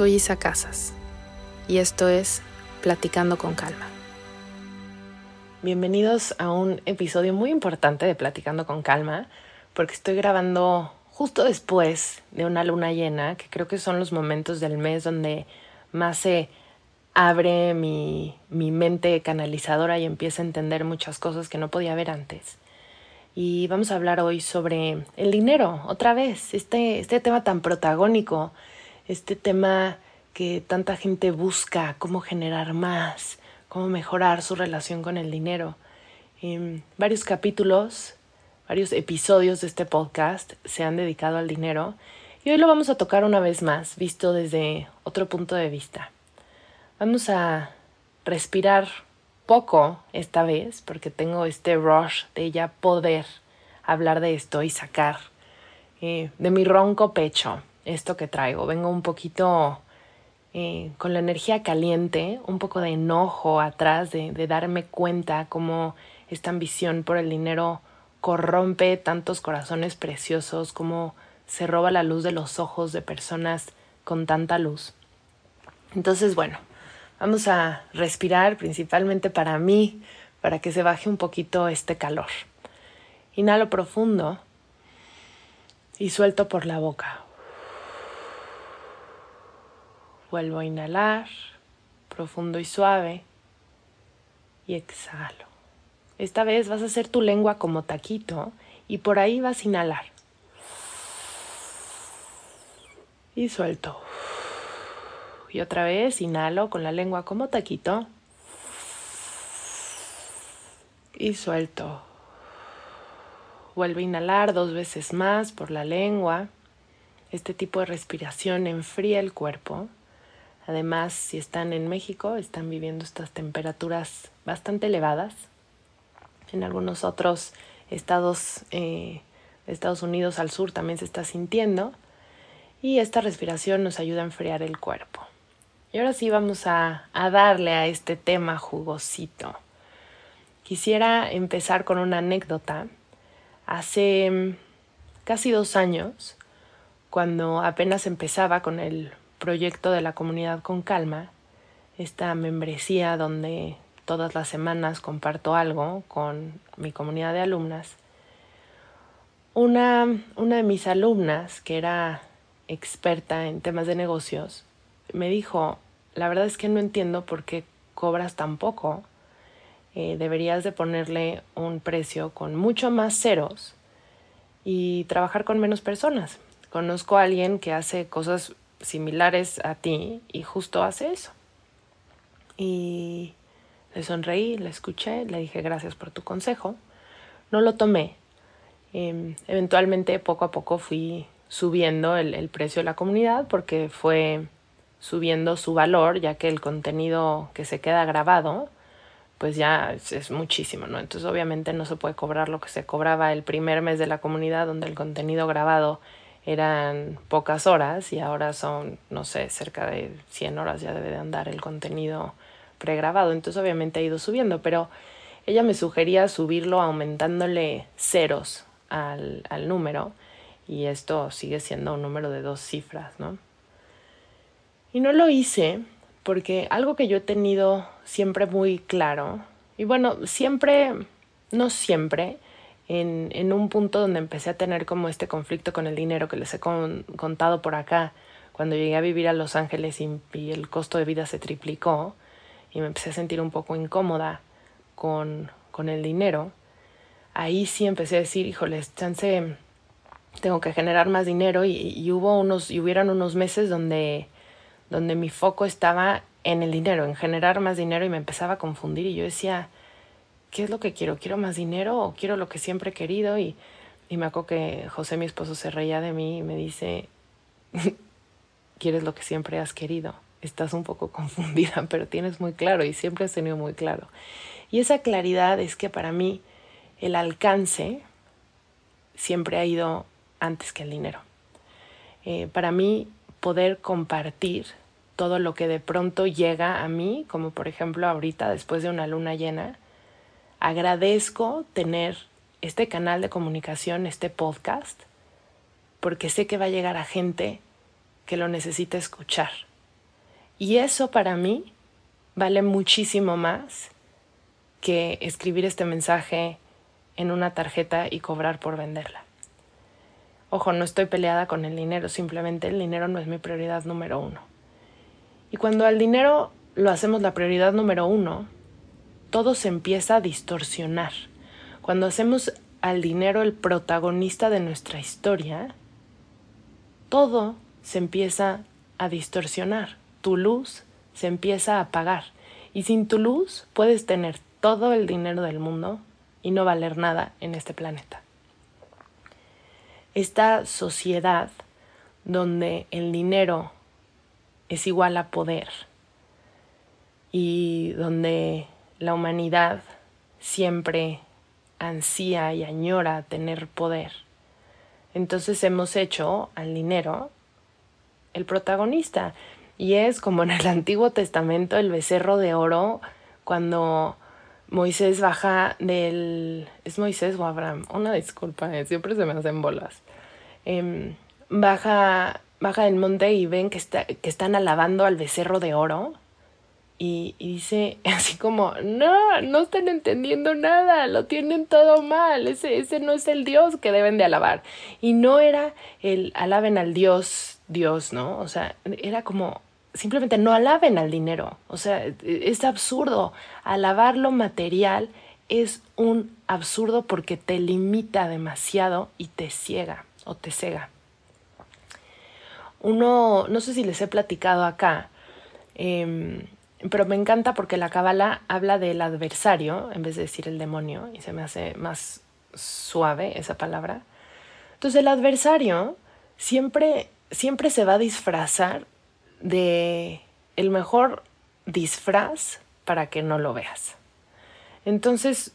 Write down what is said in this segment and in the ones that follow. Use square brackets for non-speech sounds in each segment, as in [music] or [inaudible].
Soy Isa Casas y esto es Platicando con Calma. Bienvenidos a un episodio muy importante de Platicando con Calma porque estoy grabando justo después de una luna llena, que creo que son los momentos del mes donde más se abre mi, mi mente canalizadora y empieza a entender muchas cosas que no podía ver antes. Y vamos a hablar hoy sobre el dinero, otra vez, este, este tema tan protagónico este tema que tanta gente busca, cómo generar más, cómo mejorar su relación con el dinero. En varios capítulos, varios episodios de este podcast se han dedicado al dinero y hoy lo vamos a tocar una vez más, visto desde otro punto de vista. Vamos a respirar poco esta vez porque tengo este rush de ya poder hablar de esto y sacar eh, de mi ronco pecho esto que traigo. Vengo un poquito eh, con la energía caliente, un poco de enojo atrás, de, de darme cuenta cómo esta ambición por el dinero corrompe tantos corazones preciosos, cómo se roba la luz de los ojos de personas con tanta luz. Entonces, bueno, vamos a respirar principalmente para mí, para que se baje un poquito este calor. Inhalo profundo y suelto por la boca. Vuelvo a inhalar, profundo y suave, y exhalo. Esta vez vas a hacer tu lengua como taquito y por ahí vas a inhalar. Y suelto. Y otra vez inhalo con la lengua como taquito. Y suelto. Vuelvo a inhalar dos veces más por la lengua. Este tipo de respiración enfría el cuerpo Además, si están en México, están viviendo estas temperaturas bastante elevadas. En algunos otros estados eh, de Estados Unidos al sur también se está sintiendo. Y esta respiración nos ayuda a enfriar el cuerpo. Y ahora sí vamos a, a darle a este tema jugosito. Quisiera empezar con una anécdota. Hace mm, casi dos años, cuando apenas empezaba con el proyecto de la comunidad con calma, esta membresía donde todas las semanas comparto algo con mi comunidad de alumnas, una, una de mis alumnas, que era experta en temas de negocios, me dijo, la verdad es que no entiendo por qué cobras tan poco. Eh, deberías de ponerle un precio con mucho más ceros y trabajar con menos personas. Conozco a alguien que hace cosas similares a ti y justo hace eso. Y le sonreí, le escuché, le dije gracias por tu consejo. No lo tomé. Em, eventualmente poco a poco fui subiendo el, precio de la comunidad porque fue subiendo su valor ya que el contenido que se queda grabado pues ya es, es, muchísimo, ¿no? Entonces obviamente no se puede cobrar lo que se cobraba el primer mes de la comunidad donde el contenido grabado eran pocas horas y ahora son, no sé, cerca de 100 horas ya debe de andar el contenido pregrabado. Entonces obviamente ha ido subiendo, pero ella me sugería subirlo aumentándole ceros al, al número y esto sigue siendo un número de dos cifras, ¿no? Y no lo hice porque algo que yo he tenido siempre muy claro, y bueno, siempre, no siempre, en, un punto donde empecé a tener como este conflicto con el dinero que les he contado por acá, cuando llegué a vivir a Los Ángeles y, el costo de vida se triplicó y me empecé a sentir un poco incómoda con, con el dinero, ahí sí empecé a decir, híjoles, chance, tengo que generar más dinero y, y hubo unos, y unos meses donde, donde mi foco estaba en el dinero, en generar más dinero y me empezaba a confundir. Y yo decía, ¿qué es lo que quiero? ¿Quiero más dinero o quiero lo que siempre he querido? Y, y me acuerdo que José, mi esposo, se reía de mí y me dice, [laughs] ¿quieres lo que siempre has querido? Estás un poco [laughs] confundida, pero tienes muy claro y siempre has tenido muy claro. Y esa claridad es que para mí el alcance siempre ha ido antes que el dinero. Eh, para mí poder compartir todo lo que de pronto llega a mí, como por ejemplo ahorita después de una luna llena, agradezco tener este canal de comunicación, este podcast, porque sé que va a llegar a gente que lo necesita escuchar. Y eso para mí vale muchísimo más que escribir este mensaje en una tarjeta y cobrar por venderla. Ojo, no estoy peleada con el dinero, simplemente el dinero no es mi prioridad número uno. Y cuando al dinero lo hacemos la prioridad número uno, todo se empieza a distorsionar. Cuando hacemos al dinero el protagonista de nuestra historia, todo se empieza a distorsionar. Tu luz se empieza a apagar. Y sin tu luz puedes tener todo el dinero del mundo y no valer nada en este planeta. Esta sociedad donde el dinero es igual a poder y donde la humanidad siempre ansía y añora tener poder. Entonces hemos hecho al dinero el protagonista y es como en el [laughs] Antiguo Testamento el becerro de oro cuando Moisés baja del... ¿Es Moisés o Abraham? Una disculpa, eh, siempre se me hacen bolas. Em, baja baja del monte y ven que, está, que están alabando al becerro de oro. Y, dice [laughs] así como, no, no están entendiendo nada, lo tienen todo mal, ese, ese no es el Dios que deben de alabar. Y no era el alaben al Dios, Dios, ¿no? O sea, era como, simplemente no alaben al dinero. O sea, es absurdo. Alabar lo material es un absurdo porque te limita demasiado y te ciega o te cega uno, no sé si les he platicado acá, em, pero me encanta porque la cábala habla del adversario en vez de decir el demonio y se me hace más suave esa palabra. Entonces el adversario siempre, siempre se va a disfrazar de el mejor disfraz para que no lo veas. Entonces,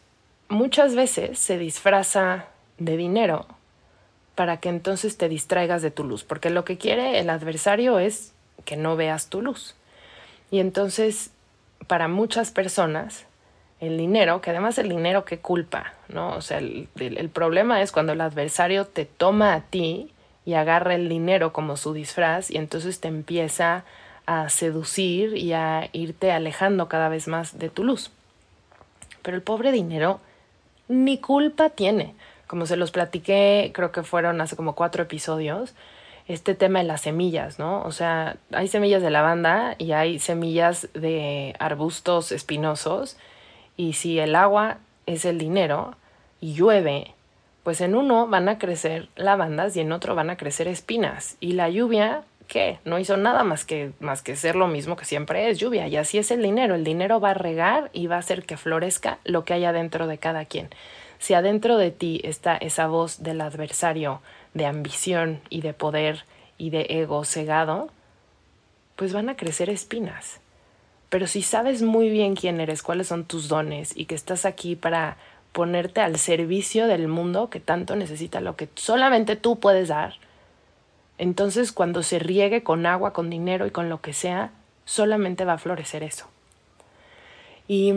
muchas veces se disfraza de dinero para que entonces te distraigas de tu luz, porque lo que quiere el adversario es que no veas tu luz. Y entonces, para muchas personas, el dinero, que además el dinero que culpa, ¿no? O sea, el, el, problema es cuando el adversario te toma a ti y agarra el dinero como su disfraz y entonces te empieza a seducir y a irte alejando cada vez más de tu luz. Pero el pobre dinero ni culpa tiene como se los platiqué, creo que fueron hace como cuatro episodios, este tema de las semillas, ¿no? O sea, hay semillas de lavanda y hay semillas de arbustos espinosos y si el agua es el dinero y llueve, pues en uno van a crecer lavandas y en otro van a crecer espinas y la lluvia ¿qué? No hizo nada más que, más que ser lo mismo que siempre es lluvia. Y así es el dinero. El dinero va a regar y va a hacer que florezca lo que haya dentro de cada quien. Si adentro de ti está esa voz del adversario de ambición y de poder y de ego cegado, pues van a crecer espinas. Pero si sabes muy bien quién eres, cuáles son tus dones y que estás aquí para ponerte al servicio del mundo que tanto necesita lo que solamente tú puedes dar, entonces cuando se riegue con agua, con dinero y con lo que sea, solamente va a florecer eso. Y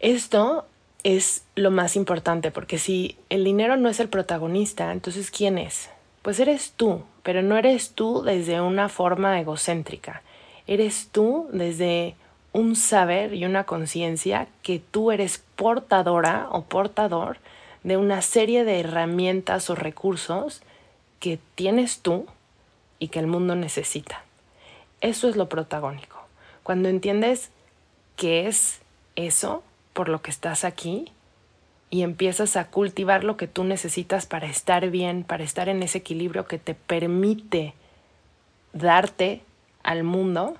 esto es lo más importante, porque si el dinero no es el protagonista, entonces ¿quién es? Pues eres tú, pero no eres tú desde una forma egocéntrica, eres tú desde un saber y una conciencia que tú eres portadora o portador de una serie de herramientas o recursos que tienes tú y que el mundo necesita. Eso es lo protagónico. Cuando entiendes qué es eso por lo que estás aquí y empiezas a cultivar lo que tú necesitas para estar bien, para estar en ese equilibrio que te permite darte al mundo,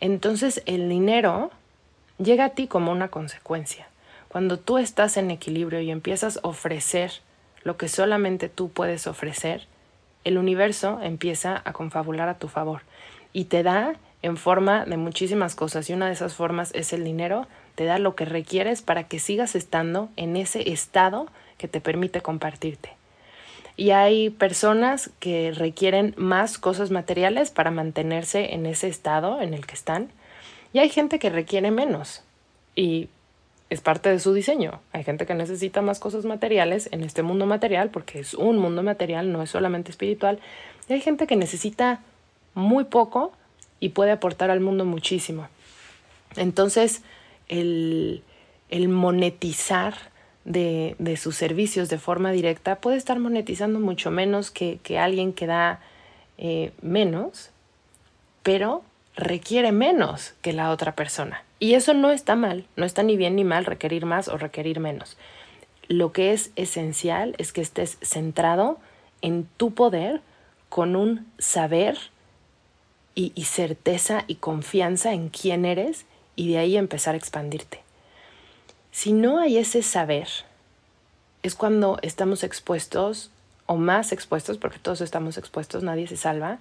entonces el dinero llega a ti como una consecuencia. Cuando tú estás en equilibrio y empiezas a ofrecer lo que solamente tú puedes ofrecer, el universo empieza a confabular a tu favor y te da en forma de muchísimas cosas y una de esas formas es el dinero, te da lo que requieres para que sigas estando en ese estado que te permite compartirte. Y hay personas que requieren más cosas materiales para mantenerse en ese estado en el que están. Y hay gente que requiere menos. Y es parte de su diseño. Hay gente que necesita más cosas materiales en este mundo material, porque es un mundo material, no es solamente espiritual. Y hay gente que necesita muy poco y puede aportar al mundo muchísimo. Entonces, el, el monetizar de, de, sus servicios de forma directa puede estar monetizando mucho menos que, que alguien que da eh, menos, pero requiere menos que la otra persona. Y eso no está mal, no está ni bien ni mal requerir más o requerir menos. Lo que es esencial es que estés centrado en tu poder con un saber y, y certeza y confianza en quién eres y de ahí empezar a expandirte. Si no hay ese saber, es cuando estamos expuestos o más expuestos, porque todos estamos expuestos, nadie se salva,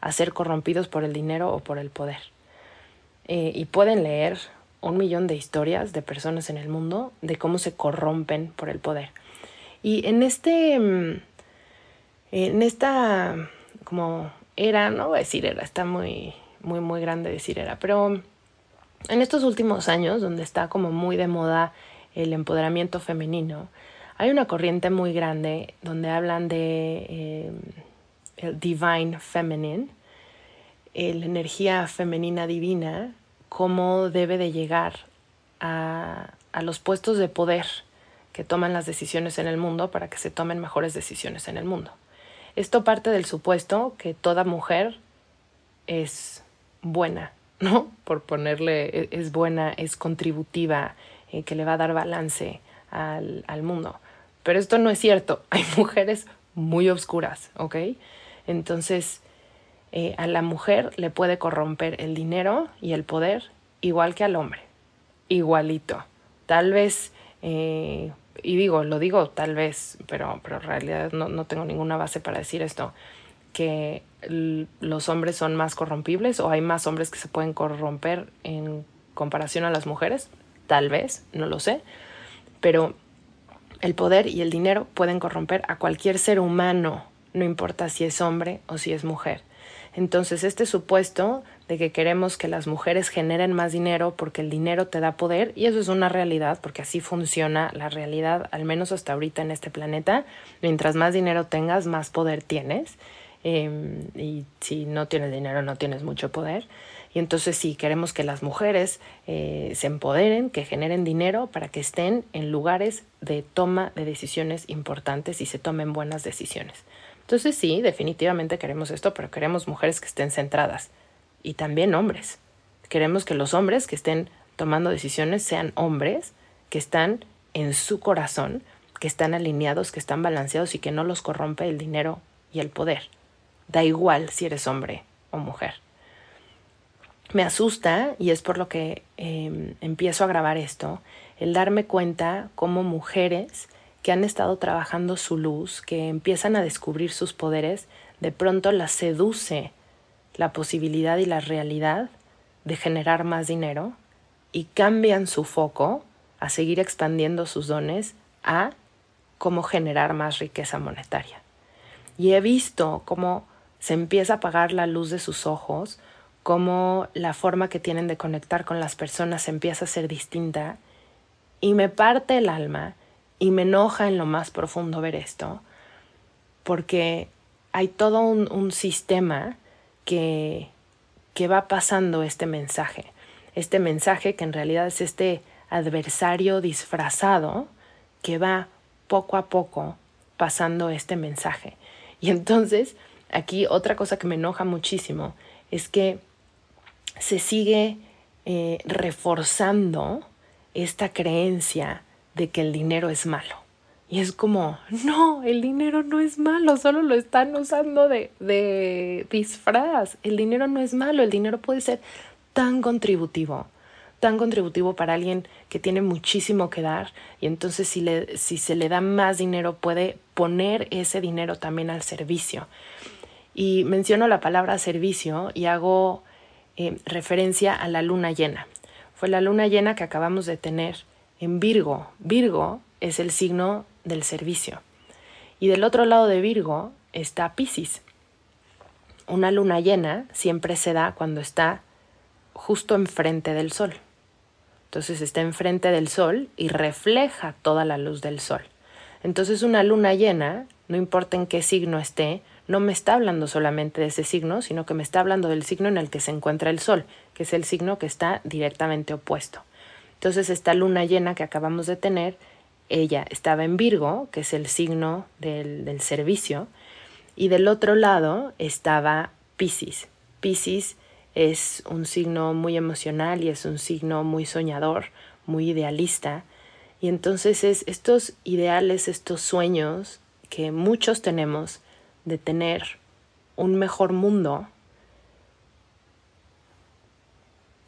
a ser corrompidos por el dinero o por el poder. Eh, y pueden leer un millón de historias de personas en el mundo de cómo se corrompen por el poder. Y en este, mm, en esta como era, no voy a decir era, está muy, muy, muy grande decir era, pero en estos últimos años, donde está como muy de moda el empoderamiento femenino, hay una corriente muy grande donde hablan de eh, el divine feminine, la energía femenina divina, cómo debe de llegar a, a los puestos de poder que toman las decisiones en el mundo para que se tomen mejores decisiones en el mundo. Esto parte del supuesto que toda mujer es buena, ¿no? Por ponerle, e, es buena, es contributiva, eh, que le va a dar balance al, al mundo. Pero esto no es cierto. [laughs] Hay mujeres muy oscuras, ¿ok? Entonces, eh, a la mujer le puede corromper el dinero y el poder igual que al hombre, igualito. Tal vez, eh, y digo, lo digo tal vez, pero, pero en realidad no, no tengo ninguna base para decir esto, que los hombres son más corrompibles o hay más hombres que se pueden corromper en comparación a las mujeres, tal vez, no lo sé, pero el poder y el dinero pueden corromper a cualquier ser humano, no importa si es hombre o si es mujer. Entonces, este supuesto de que queremos que las mujeres generen más dinero porque el dinero te da poder, y eso es una realidad, porque así funciona la realidad, al menos hasta ahorita en este planeta, mientras más dinero tengas, más poder tienes, em, y si no tienes dinero, no tienes mucho poder. Y entonces sí, queremos que las mujeres eh, se empoderen, que generen dinero para que estén en lugares de toma de decisiones importantes y se tomen buenas decisiones. Entonces sí, definitivamente queremos esto, pero queremos mujeres que estén centradas y también hombres. Queremos que los hombres que estén tomando decisiones sean hombres que están en su corazón, que están alineados, que están balanceados y que no los corrompe el dinero y el poder. Da igual si eres hombre o mujer. Me asusta, y es por lo que em, empiezo a grabar esto, el darme cuenta cómo mujeres que han estado trabajando su luz, que empiezan a descubrir sus poderes, de pronto las seduce la posibilidad y la realidad de generar más dinero y cambian su foco a seguir expandiendo sus dones a cómo generar más riqueza monetaria. Y he visto cómo se empieza a apagar la luz de sus ojos, cómo la forma que tienen de conectar con las personas empieza a ser distinta y me parte el alma y me enoja en lo más profundo ver esto, porque hay todo un, sistema que, que va pasando este mensaje. este mensaje que en realidad es este adversario disfrazado que va poco a poco pasando este mensaje. Y entonces, aquí otra cosa que me enoja muchísimo es que se sigue eh, reforzando esta creencia de que el dinero es malo. Y es como, no, el dinero no es malo, solo lo están usando de, de disfraz. El dinero no es malo, el dinero puede ser tan contributivo, tan contributivo para alguien que tiene muchísimo que dar y entonces si, le, si se le da más dinero puede poner ese dinero también al servicio. Y menciono la palabra servicio y hago eh, referencia a la luna llena. Fue la luna llena que acabamos de tener en Virgo. Virgo es el signo del servicio. Y del otro lado de Virgo está Pisces. Una luna llena siempre se da cuando está justo enfrente del sol. Entonces está enfrente del sol y refleja toda la luz del sol. Entonces una luna llena, no importa en qué signo esté, no me está hablando solamente de ese signo, sino que me está hablando del signo en el que se encuentra el sol, que es el signo que está directamente opuesto. Entonces esta luna llena que acabamos de tener, ella estaba en Virgo, que es el signo del, del servicio, y del otro lado estaba Pisces. Pisces es un signo muy emocional y es un signo muy soñador, muy idealista. Y entonces es estos ideales, estos sueños que muchos tenemos de tener un mejor mundo,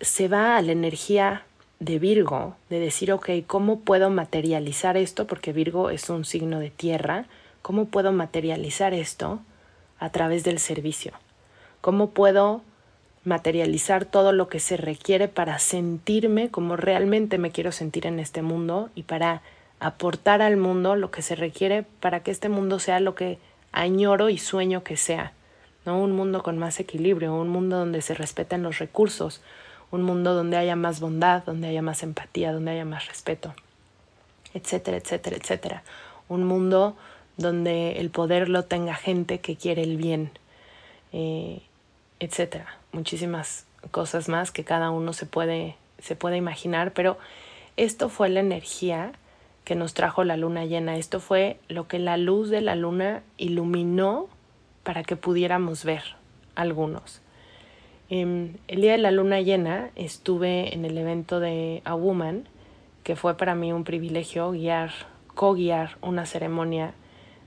se va a la energía de Virgo, de decir, ok, ¿cómo puedo materializar esto? Porque Virgo es un signo de tierra, ¿cómo puedo materializar esto a través del servicio? ¿Cómo puedo materializar todo lo que se requiere para sentirme como realmente me quiero sentir en este mundo y para aportar al mundo lo que se requiere para que este mundo sea lo que añoro y sueño que sea, ¿no? Un mundo con más equilibrio, un mundo donde se respeten los recursos, un mundo donde haya más bondad, donde haya más empatía, donde haya más respeto, etcétera, etcétera, etcétera. Un mundo donde el poder lo tenga gente que quiere el bien, eh, etcétera. Muchísimas cosas más que cada uno se puede, se puede imaginar, pero esto fue la energía que nos trajo la luna llena. Esto fue lo que la luz de la luna iluminó para que pudiéramos ver algunos. Em, el día de la luna llena estuve en el evento de A Woman, que fue para mí un privilegio guiar, co-guiar una ceremonia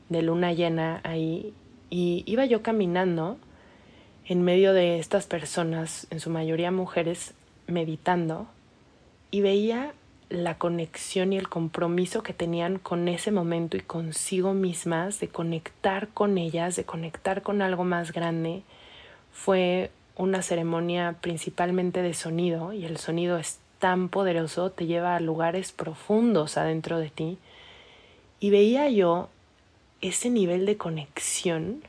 de luna llena ahí. Y iba yo caminando en medio de estas personas, en su mayoría mujeres, meditando, y veía la conexión y el compromiso que tenían con ese momento y consigo mismas, de conectar con ellas, de conectar con algo más grande, fue una ceremonia principalmente de sonido y el sonido es tan poderoso, te lleva a lugares profundos adentro de ti. Y veía yo ese nivel de conexión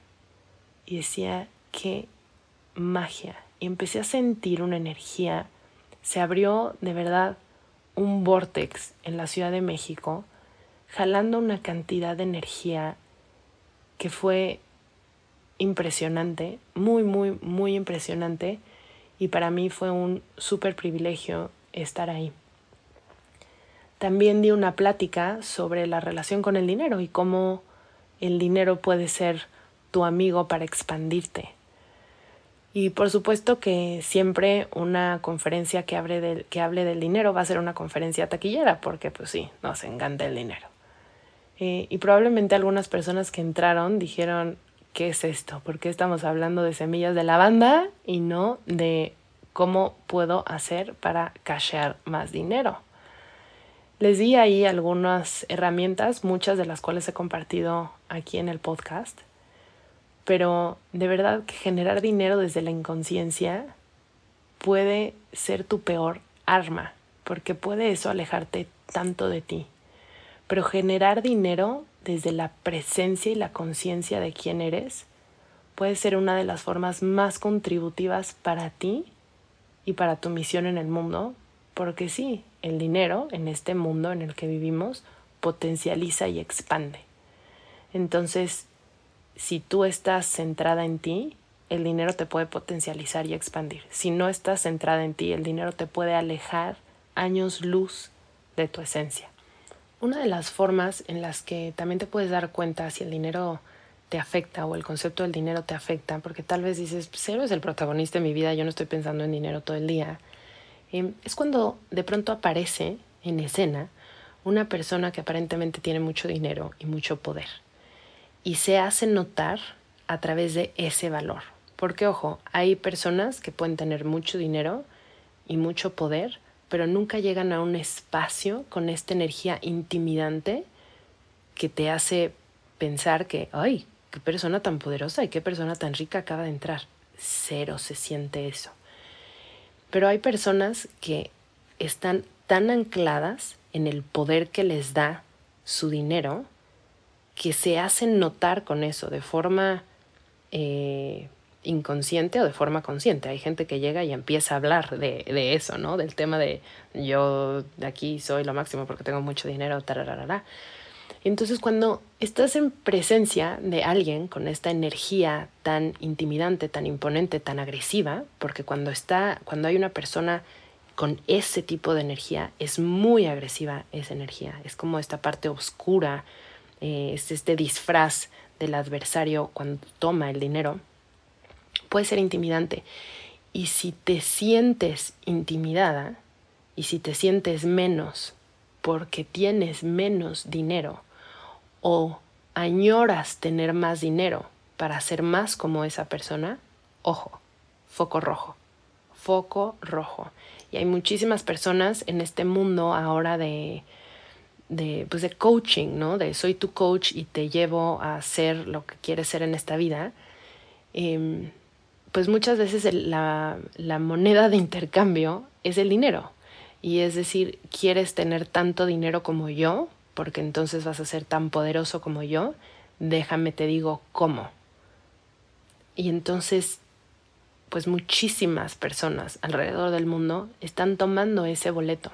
y decía, qué magia. Y empecé a sentir una energía, se abrió de verdad un vortex en la Ciudad de México, jalando una cantidad de energía que fue impresionante, muy, muy, muy impresionante, y para mí fue un súper privilegio estar ahí. También di una plática sobre la relación con el dinero y cómo el dinero puede ser tu amigo para expandirte. Y por supuesto que siempre una conferencia que hable, del, que hable del dinero va a ser una conferencia taquillera, porque pues sí, nos encanta el dinero. Eh, y probablemente algunas personas que entraron dijeron, ¿qué es esto? ¿Por qué estamos hablando de semillas de lavanda y no de cómo puedo hacer para cashear más dinero? Les di ahí algunas herramientas, muchas de las cuales he compartido aquí en el podcast pero de verdad que generar dinero desde la inconsciencia puede ser tu peor arma, porque puede eso alejarte tanto de ti. Pero generar dinero desde la presencia y la conciencia de quién eres puede ser una de las formas más contributivas para ti y para tu misión en el mundo, porque sí, el dinero en este mundo en el que vivimos potencializa y expande. Entonces, si tú estás centrada en ti, el dinero te puede potencializar y expandir. Si no estás centrada en ti, el dinero te puede alejar años luz de tu esencia. Una de las formas en las que también te puedes dar cuenta si el dinero te afecta o el concepto del dinero te afecta, porque tal vez dices, cero es el protagonista de mi vida, yo no estoy pensando en dinero todo el día, em, es cuando de pronto aparece en escena una persona que aparentemente tiene mucho dinero y mucho poder y se hace notar a través de ese valor. Porque ojo, hay personas que pueden tener mucho dinero y mucho poder, pero nunca llegan a un espacio con esta energía intimidante que te hace pensar que, ay, qué persona tan poderosa y qué persona tan rica acaba de entrar. Cero se siente eso. Pero hay personas que están tan ancladas en el poder que les da su dinero que se hacen notar con eso de forma eh, inconsciente o de forma consciente. Hay gente que llega y empieza a hablar de, de eso, ¿no? Del tema de yo de aquí soy lo máximo porque tengo mucho dinero, tararara. Entonces cuando estás en presencia de alguien con esta energía tan intimidante, tan imponente, tan agresiva, porque cuando está, cuando hay una persona con ese tipo de energía, es muy agresiva esa energía. Es como esta parte oscura, eh, es este disfraz del adversario cuando toma el dinero. Puede ser intimidante. Y si te sientes intimidada y si te sientes menos porque tienes menos dinero o añoras tener más dinero para ser más como esa persona, ojo, foco rojo, foco rojo. Y hay muchísimas personas en este mundo ahora de, de, pues de coaching, ¿no? De soy tu coach y te llevo a hacer lo que quieres ser en esta vida. Em, pues muchas veces la, la moneda de intercambio es el dinero. Y es decir, quieres tener tanto dinero como yo, porque entonces vas a ser tan poderoso como yo, déjame te digo cómo. Y entonces, pues muchísimas personas alrededor del mundo están tomando ese boleto.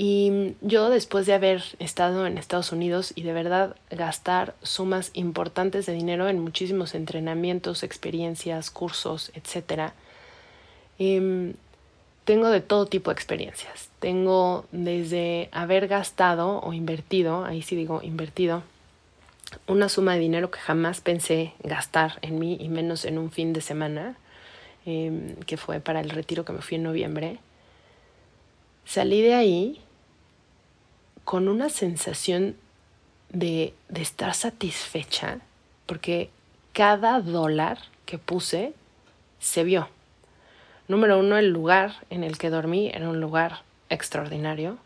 Y yo después de haber estado en Estados Unidos y de verdad gastar sumas importantes de dinero en muchísimos entrenamientos, experiencias, cursos, etc., em, tengo de todo tipo de experiencias. Tengo desde haber gastado o invertido, ahí sí digo invertido, una suma de dinero que jamás pensé gastar en mí y menos en un fin de semana, em, que fue para el retiro que me fui en noviembre. Salí de ahí con una sensación de, de estar satisfecha porque cada dólar que puse se vio Número uno, el lugar en el que dormí era un lugar extraordinario.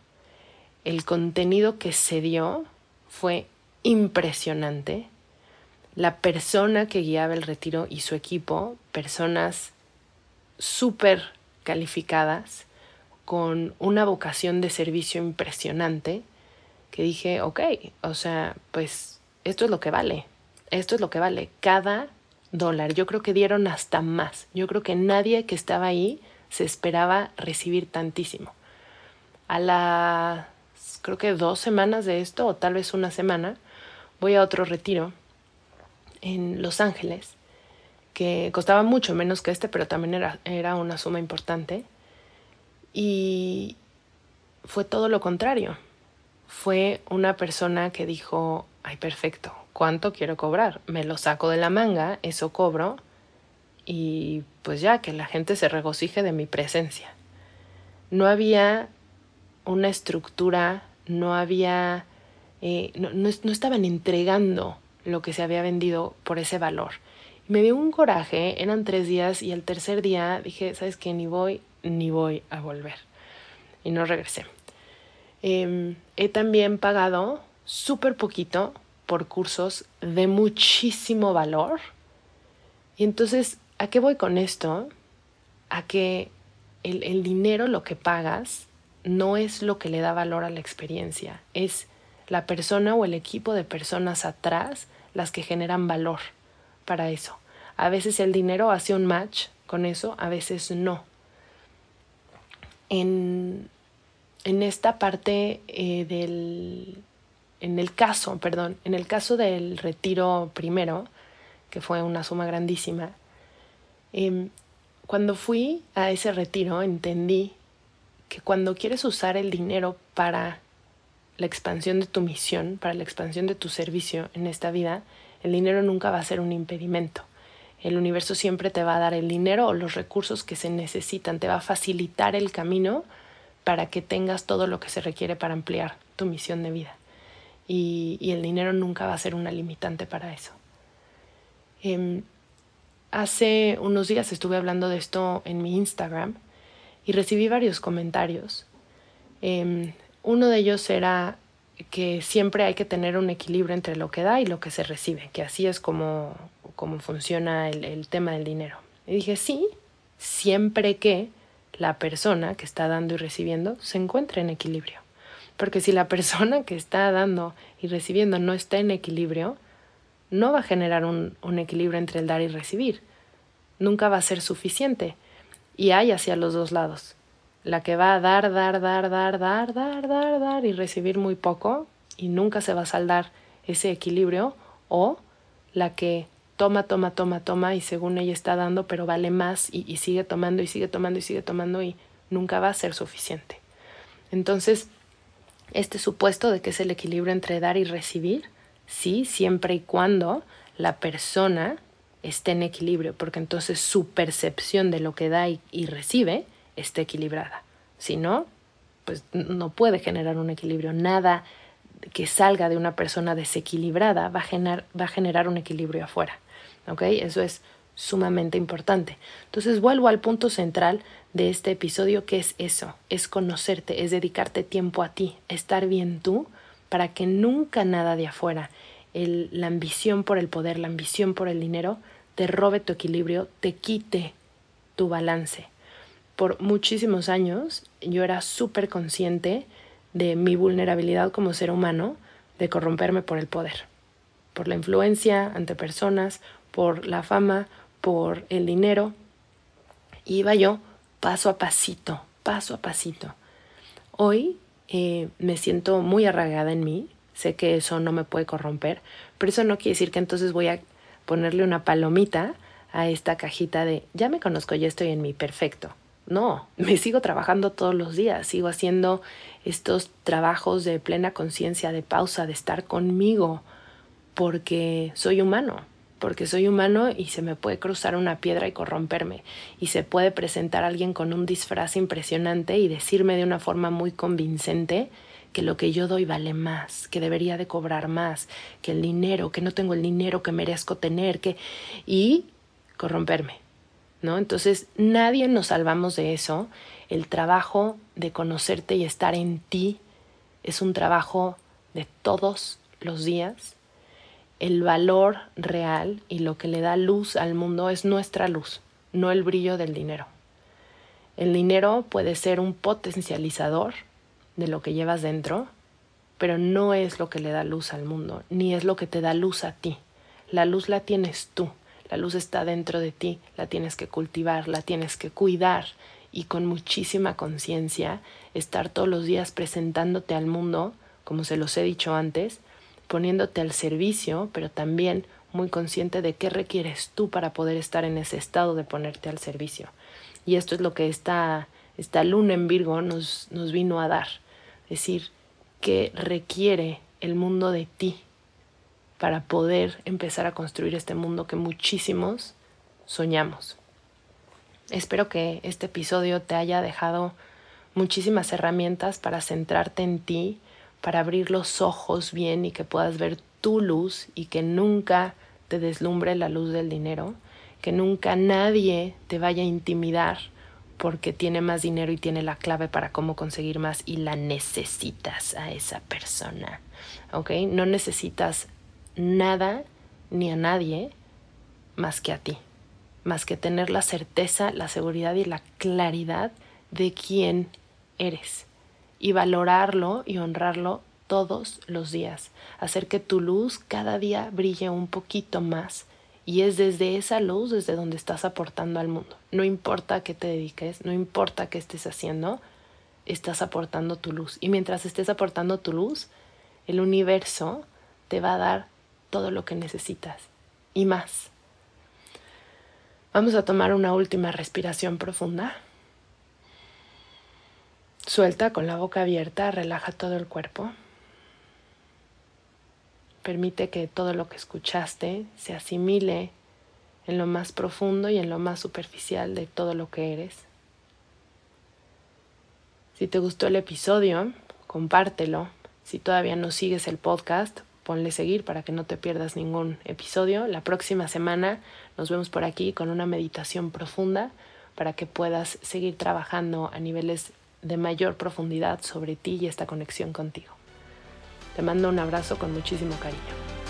El contenido que se dio fue impresionante. La persona que guiaba el retiro y su equipo, personas súper calificadas, con una vocación de servicio impresionante, que dije, ok, o sea, pues esto es lo que vale, esto es lo que vale. Cada dólar. Yo creo que dieron hasta más. Yo creo que nadie que estaba ahí se esperaba recibir tantísimo. A las, creo que dos semanas de esto, o tal vez una semana, voy a otro retiro en Los Ángeles, que costaba mucho menos que este, pero también era, era una suma importante. Y fue todo lo contrario. Fue una persona que dijo, ay, perfecto, ¿cuánto quiero cobrar? Me lo saco de la manga, eso cobro y pues ya que la gente se regocije de mi presencia. No había una estructura, no había, eh, no, no, estaban entregando lo que se había vendido por ese valor. Me dio un coraje, eran tres días y el tercer día dije, ¿sabes qué? Ni voy, ni voy a volver. Y no regresé. Em, he también pagado súper poquito por cursos de muchísimo valor. Y entonces, ¿a qué voy con esto? A que el, el dinero, lo que pagas, no es lo que le da valor a la experiencia, es la persona o el equipo de personas atrás las que generan valor para eso. A veces el dinero hace un match con eso, a veces no. En, en esta parte eh, del, en el caso, perdón, en el caso del retiro primero, que fue una suma grandísima, Em, cuando fui a ese retiro entendí que cuando quieres usar el dinero para la expansión de tu misión, para la expansión de tu servicio en esta vida, el dinero nunca va a ser un impedimento. El universo siempre te va a dar el dinero o los recursos que se necesitan, te va a facilitar el camino para que tengas todo lo que se requiere para ampliar tu misión de vida. Y, el dinero nunca va a ser una limitante para eso. Em, hace unos días estuve hablando de esto en mi Instagram y recibí varios comentarios. Em, uno de ellos era que siempre hay que tener un equilibrio entre lo que da y lo que se recibe, que así es como, como funciona el, el tema del dinero. Y dije, sí, siempre que la persona que está dando y recibiendo se encuentre en equilibrio. Porque si la persona que está dando y recibiendo no está en equilibrio, no va a generar un, un equilibrio entre el dar y recibir. Nunca va a ser suficiente. Y hay hacia los dos lados la que va a dar, dar, dar, dar, dar, dar, dar, dar y recibir muy poco y nunca se va a saldar ese equilibrio o la que toma, toma, toma, toma y según ella está dando pero vale más y, sigue tomando y sigue tomando y sigue tomando y nunca va a ser suficiente. Entonces, este supuesto de que es el equilibrio entre dar y recibir, sí, siempre y cuando la persona esté en equilibrio, porque entonces su percepción de lo que da y recibe esté equilibrada. Si no, pues no puede generar un equilibrio. Nada que salga de una persona desequilibrada va va a generar un equilibrio afuera. ¿Ok? Eso es sumamente importante. Entonces vuelvo al punto central de este episodio que es eso, es conocerte, es dedicarte tiempo a ti, estar bien tú para que nunca nada de afuera, el, la ambición por el poder, la ambición por el dinero, te robe tu equilibrio, te quite tu balance por muchísimos años yo era súper consciente de mi vulnerabilidad como ser humano de corromperme por el poder, por la influencia ante personas, por la fama, por el dinero. Iba yo paso a pasito, paso a pasito. Hoy eh, me siento muy arraigada en mí, sé que eso no me puede corromper, pero eso no quiere decir que entonces voy a ponerle una palomita a esta cajita de ya me conozco, ya estoy en mi perfecto. No, me sigo trabajando todos los días, sigo haciendo estos trabajos de plena conciencia, de pausa, de estar conmigo, porque soy humano, porque soy humano y se me puede cruzar una piedra y corromperme, y se puede presentar alguien con un disfraz impresionante y decirme de una forma muy convincente que lo que yo doy vale más, que debería de cobrar más, que el dinero, que no tengo el dinero que merezco tener, que y corromperme. ¿no? Entonces, nadie nos salvamos de eso. El trabajo de conocerte y estar en ti es un trabajo de todos los días. El valor real y lo que le da luz al mundo es nuestra luz, no el brillo del dinero. El dinero puede ser un potencializador de lo que llevas dentro, pero no es lo que le da luz al mundo, ni es lo que te da luz a ti. La luz la tienes tú. La luz está dentro de ti, la tienes que cultivar, la tienes que cuidar y con muchísima conciencia estar todos los días presentándote al mundo, como se los he dicho antes, poniéndote al servicio, pero también muy consciente de qué requieres tú para poder estar en ese estado de ponerte al servicio. Y esto es lo que esta, esta luna en Virgo nos, nos vino a dar, decir, qué requiere el mundo de ti para poder empezar a construir este mundo que muchísimos soñamos. Espero que este episodio te haya dejado muchísimas herramientas para centrarte en ti, para abrir los ojos bien y que puedas ver tu luz y que nunca te deslumbre la luz del dinero, que nunca nadie te vaya a intimidar porque tiene más dinero y tiene la clave para cómo conseguir más y la necesitas a esa persona. ¿Ok? No necesitas nada ni a nadie más que a ti, más que tener la certeza, la seguridad y la claridad de quién eres y valorarlo y honrarlo todos los días, hacer que tu luz cada día brille un poquito más y es desde esa luz desde donde estás aportando al mundo. No importa qué te dediques, no importa qué estés haciendo, estás aportando tu luz. Y mientras estés aportando tu luz, el universo te va a dar todo lo que necesitas y más. Vamos a tomar una última respiración profunda. Suelta con la boca abierta, relaja todo el cuerpo. Permite que todo lo que escuchaste se asimile en lo más profundo y en lo más superficial de todo lo que eres. Si te gustó el episodio, compártelo. Si todavía no sigues el podcast, ponle seguir para que no te pierdas ningún episodio. La próxima semana nos vemos por aquí con una meditación profunda para que puedas seguir trabajando a niveles de mayor profundidad sobre ti y esta conexión contigo. Te mando un abrazo con muchísimo cariño.